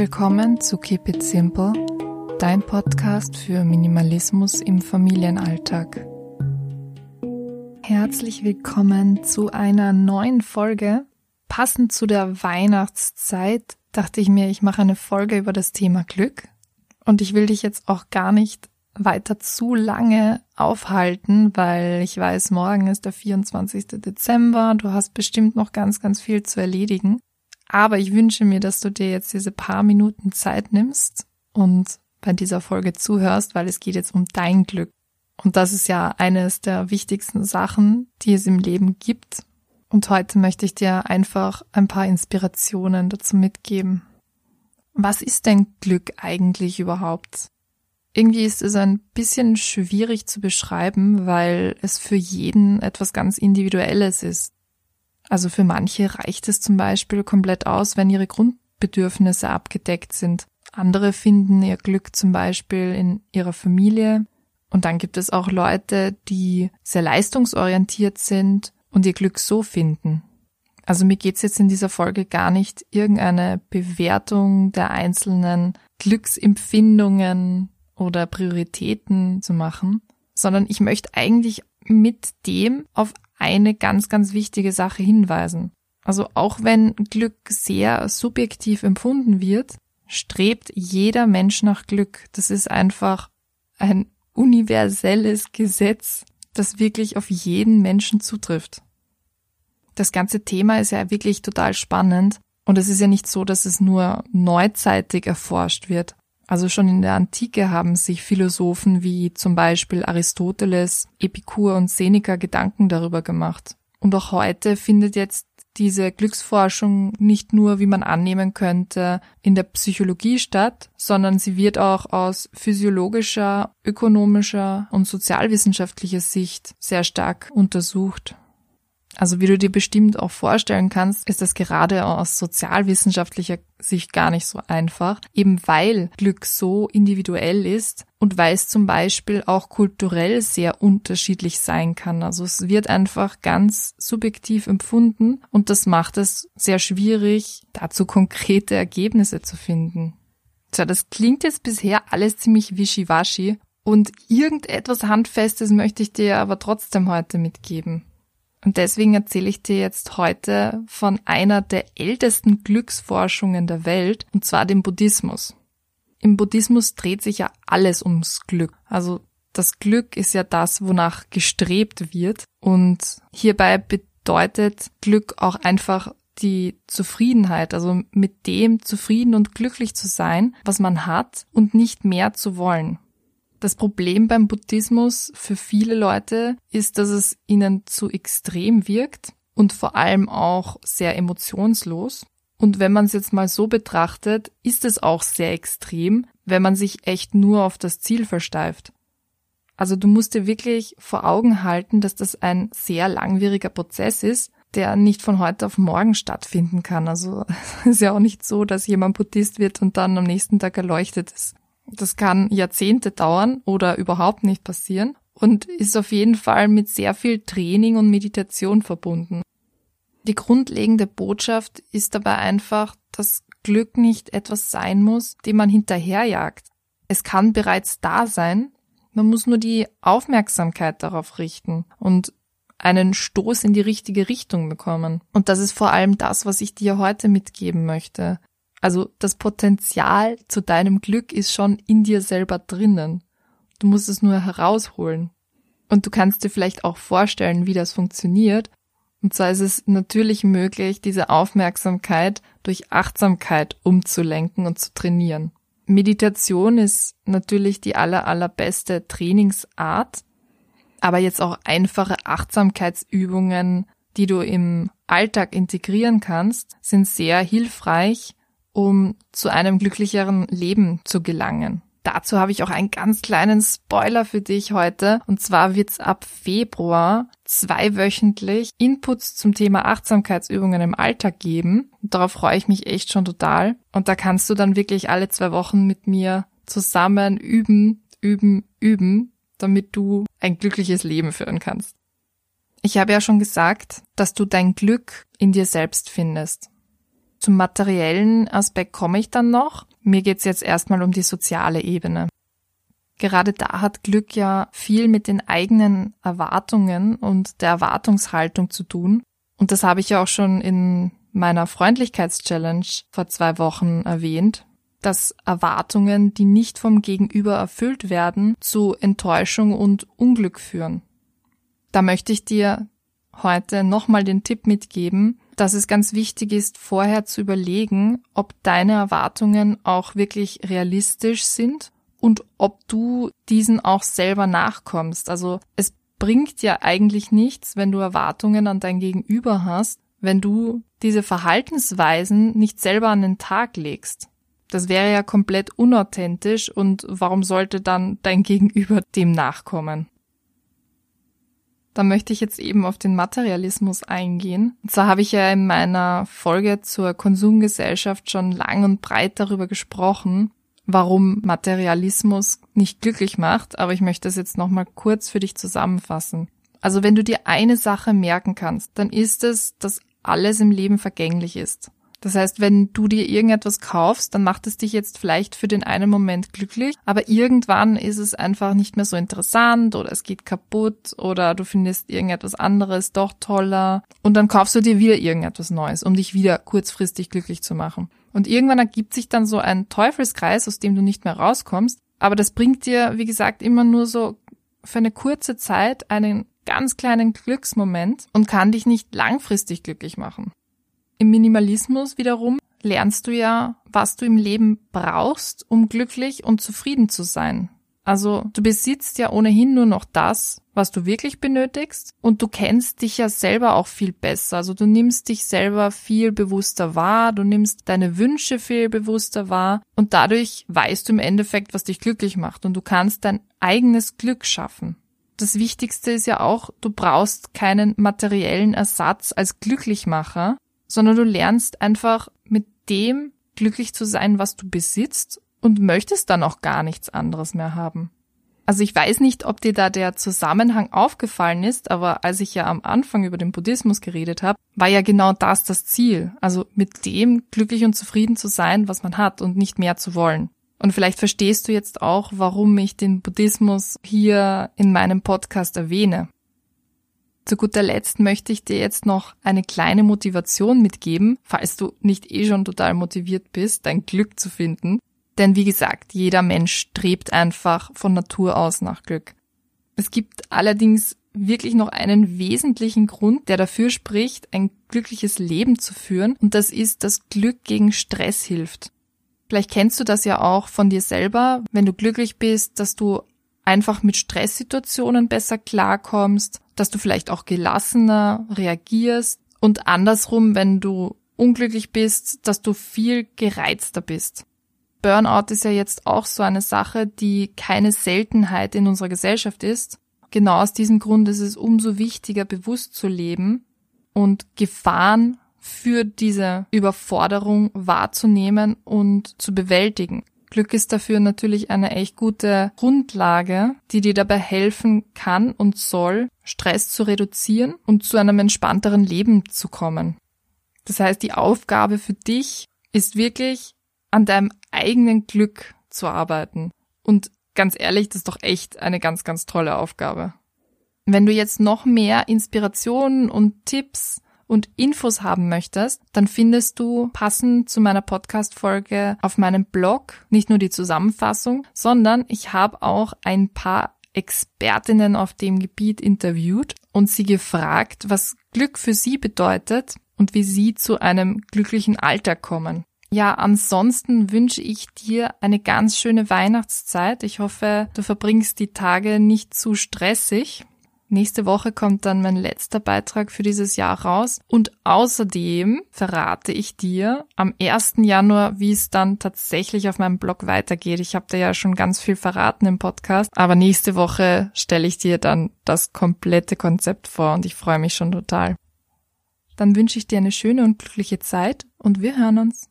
willkommen zu Keep It Simple, dein Podcast für Minimalismus im Familienalltag. Herzlich willkommen zu einer neuen Folge. Passend zu der Weihnachtszeit dachte ich mir, ich mache eine Folge über das Thema Glück. Und ich will dich jetzt auch gar nicht weiter zu lange aufhalten, weil ich weiß, morgen ist der 24. Dezember. Du hast bestimmt noch ganz, ganz viel zu erledigen. Aber ich wünsche mir, dass du dir jetzt diese paar Minuten Zeit nimmst und bei dieser Folge zuhörst, weil es geht jetzt um dein Glück. Und das ist ja eines der wichtigsten Sachen, die es im Leben gibt. Und heute möchte ich dir einfach ein paar Inspirationen dazu mitgeben. Was ist denn Glück eigentlich überhaupt? Irgendwie ist es ein bisschen schwierig zu beschreiben, weil es für jeden etwas ganz Individuelles ist. Also für manche reicht es zum Beispiel komplett aus, wenn ihre Grundbedürfnisse abgedeckt sind. Andere finden ihr Glück zum Beispiel in ihrer Familie. Und dann gibt es auch Leute, die sehr leistungsorientiert sind und ihr Glück so finden. Also mir geht's jetzt in dieser Folge gar nicht irgendeine Bewertung der einzelnen Glücksempfindungen oder Prioritäten zu machen, sondern ich möchte eigentlich mit dem auf eine ganz, ganz wichtige Sache hinweisen. Also auch wenn Glück sehr subjektiv empfunden wird, strebt jeder Mensch nach Glück. Das ist einfach ein universelles Gesetz, das wirklich auf jeden Menschen zutrifft. Das ganze Thema ist ja wirklich total spannend und es ist ja nicht so, dass es nur neuzeitig erforscht wird. Also schon in der Antike haben sich Philosophen wie zum Beispiel Aristoteles, Epikur und Seneca Gedanken darüber gemacht. Und auch heute findet jetzt diese Glücksforschung nicht nur, wie man annehmen könnte, in der Psychologie statt, sondern sie wird auch aus physiologischer, ökonomischer und sozialwissenschaftlicher Sicht sehr stark untersucht. Also wie du dir bestimmt auch vorstellen kannst, ist das gerade aus sozialwissenschaftlicher Sicht gar nicht so einfach, eben weil Glück so individuell ist und weil es zum Beispiel auch kulturell sehr unterschiedlich sein kann. Also es wird einfach ganz subjektiv empfunden und das macht es sehr schwierig, dazu konkrete Ergebnisse zu finden. Tja, das klingt jetzt bisher alles ziemlich wischiwaschi und irgendetwas Handfestes möchte ich dir aber trotzdem heute mitgeben. Und deswegen erzähle ich dir jetzt heute von einer der ältesten Glücksforschungen der Welt, und zwar dem Buddhismus. Im Buddhismus dreht sich ja alles ums Glück. Also das Glück ist ja das, wonach gestrebt wird. Und hierbei bedeutet Glück auch einfach die Zufriedenheit, also mit dem zufrieden und glücklich zu sein, was man hat und nicht mehr zu wollen. Das Problem beim Buddhismus für viele Leute ist, dass es ihnen zu extrem wirkt und vor allem auch sehr emotionslos. Und wenn man es jetzt mal so betrachtet, ist es auch sehr extrem, wenn man sich echt nur auf das Ziel versteift. Also du musst dir wirklich vor Augen halten, dass das ein sehr langwieriger Prozess ist, der nicht von heute auf morgen stattfinden kann. Also es ist ja auch nicht so, dass jemand Buddhist wird und dann am nächsten Tag erleuchtet ist. Das kann Jahrzehnte dauern oder überhaupt nicht passieren und ist auf jeden Fall mit sehr viel Training und Meditation verbunden. Die grundlegende Botschaft ist dabei einfach, dass Glück nicht etwas sein muss, dem man hinterherjagt. Es kann bereits da sein, man muss nur die Aufmerksamkeit darauf richten und einen Stoß in die richtige Richtung bekommen. Und das ist vor allem das, was ich dir heute mitgeben möchte. Also das Potenzial zu deinem Glück ist schon in dir selber drinnen. Du musst es nur herausholen. Und du kannst dir vielleicht auch vorstellen, wie das funktioniert. Und zwar ist es natürlich möglich, diese Aufmerksamkeit durch Achtsamkeit umzulenken und zu trainieren. Meditation ist natürlich die aller, allerbeste Trainingsart, aber jetzt auch einfache Achtsamkeitsübungen, die du im Alltag integrieren kannst, sind sehr hilfreich, um zu einem glücklicheren Leben zu gelangen. Dazu habe ich auch einen ganz kleinen Spoiler für dich heute. Und zwar wird's ab Februar zweiwöchentlich Inputs zum Thema Achtsamkeitsübungen im Alltag geben. Und darauf freue ich mich echt schon total. Und da kannst du dann wirklich alle zwei Wochen mit mir zusammen üben, üben, üben, damit du ein glückliches Leben führen kannst. Ich habe ja schon gesagt, dass du dein Glück in dir selbst findest. Zum materiellen Aspekt komme ich dann noch. Mir geht's jetzt erstmal um die soziale Ebene. Gerade da hat Glück ja viel mit den eigenen Erwartungen und der Erwartungshaltung zu tun. Und das habe ich ja auch schon in meiner Freundlichkeitschallenge vor zwei Wochen erwähnt, dass Erwartungen, die nicht vom Gegenüber erfüllt werden, zu Enttäuschung und Unglück führen. Da möchte ich dir heute nochmal den Tipp mitgeben, dass es ganz wichtig ist, vorher zu überlegen, ob deine Erwartungen auch wirklich realistisch sind und ob du diesen auch selber nachkommst. Also es bringt ja eigentlich nichts, wenn du Erwartungen an dein Gegenüber hast, wenn du diese Verhaltensweisen nicht selber an den Tag legst. Das wäre ja komplett unauthentisch und warum sollte dann dein Gegenüber dem nachkommen? Da möchte ich jetzt eben auf den Materialismus eingehen. Und zwar habe ich ja in meiner Folge zur Konsumgesellschaft schon lang und breit darüber gesprochen, warum Materialismus nicht glücklich macht, aber ich möchte es jetzt nochmal kurz für dich zusammenfassen. Also wenn du dir eine Sache merken kannst, dann ist es, dass alles im Leben vergänglich ist. Das heißt, wenn du dir irgendetwas kaufst, dann macht es dich jetzt vielleicht für den einen Moment glücklich, aber irgendwann ist es einfach nicht mehr so interessant oder es geht kaputt oder du findest irgendetwas anderes doch toller und dann kaufst du dir wieder irgendetwas Neues, um dich wieder kurzfristig glücklich zu machen. Und irgendwann ergibt sich dann so ein Teufelskreis, aus dem du nicht mehr rauskommst, aber das bringt dir, wie gesagt, immer nur so für eine kurze Zeit einen ganz kleinen Glücksmoment und kann dich nicht langfristig glücklich machen. Im Minimalismus wiederum lernst du ja, was du im Leben brauchst, um glücklich und zufrieden zu sein. Also du besitzt ja ohnehin nur noch das, was du wirklich benötigst. Und du kennst dich ja selber auch viel besser. Also du nimmst dich selber viel bewusster wahr, du nimmst deine Wünsche viel bewusster wahr. Und dadurch weißt du im Endeffekt, was dich glücklich macht. Und du kannst dein eigenes Glück schaffen. Das Wichtigste ist ja auch, du brauchst keinen materiellen Ersatz als Glücklichmacher, sondern du lernst einfach mit dem glücklich zu sein, was du besitzt und möchtest dann auch gar nichts anderes mehr haben. Also ich weiß nicht, ob dir da der Zusammenhang aufgefallen ist, aber als ich ja am Anfang über den Buddhismus geredet habe, war ja genau das das Ziel. Also mit dem glücklich und zufrieden zu sein, was man hat und nicht mehr zu wollen. Und vielleicht verstehst du jetzt auch, warum ich den Buddhismus hier in meinem Podcast erwähne. Zu guter Letzt möchte ich dir jetzt noch eine kleine Motivation mitgeben, falls du nicht eh schon total motiviert bist, dein Glück zu finden. Denn wie gesagt, jeder Mensch strebt einfach von Natur aus nach Glück. Es gibt allerdings wirklich noch einen wesentlichen Grund, der dafür spricht, ein glückliches Leben zu führen, und das ist, dass Glück gegen Stress hilft. Vielleicht kennst du das ja auch von dir selber, wenn du glücklich bist, dass du einfach mit Stresssituationen besser klarkommst, dass du vielleicht auch gelassener reagierst und andersrum, wenn du unglücklich bist, dass du viel gereizter bist. Burnout ist ja jetzt auch so eine Sache, die keine Seltenheit in unserer Gesellschaft ist. Genau aus diesem Grund ist es umso wichtiger, bewusst zu leben und Gefahren für diese Überforderung wahrzunehmen und zu bewältigen. Glück ist dafür natürlich eine echt gute Grundlage, die dir dabei helfen kann und soll, Stress zu reduzieren und zu einem entspannteren Leben zu kommen. Das heißt, die Aufgabe für dich ist wirklich, an deinem eigenen Glück zu arbeiten. Und ganz ehrlich, das ist doch echt eine ganz, ganz tolle Aufgabe. Wenn du jetzt noch mehr Inspirationen und Tipps und Infos haben möchtest, dann findest du passend zu meiner Podcast-Folge auf meinem Blog nicht nur die Zusammenfassung, sondern ich habe auch ein paar Expertinnen auf dem Gebiet interviewt und sie gefragt, was Glück für sie bedeutet und wie sie zu einem glücklichen Alter kommen. Ja, ansonsten wünsche ich dir eine ganz schöne Weihnachtszeit. Ich hoffe, du verbringst die Tage nicht zu stressig Nächste Woche kommt dann mein letzter Beitrag für dieses Jahr raus. Und außerdem verrate ich dir am 1. Januar, wie es dann tatsächlich auf meinem Blog weitergeht. Ich habe da ja schon ganz viel verraten im Podcast. Aber nächste Woche stelle ich dir dann das komplette Konzept vor und ich freue mich schon total. Dann wünsche ich dir eine schöne und glückliche Zeit und wir hören uns.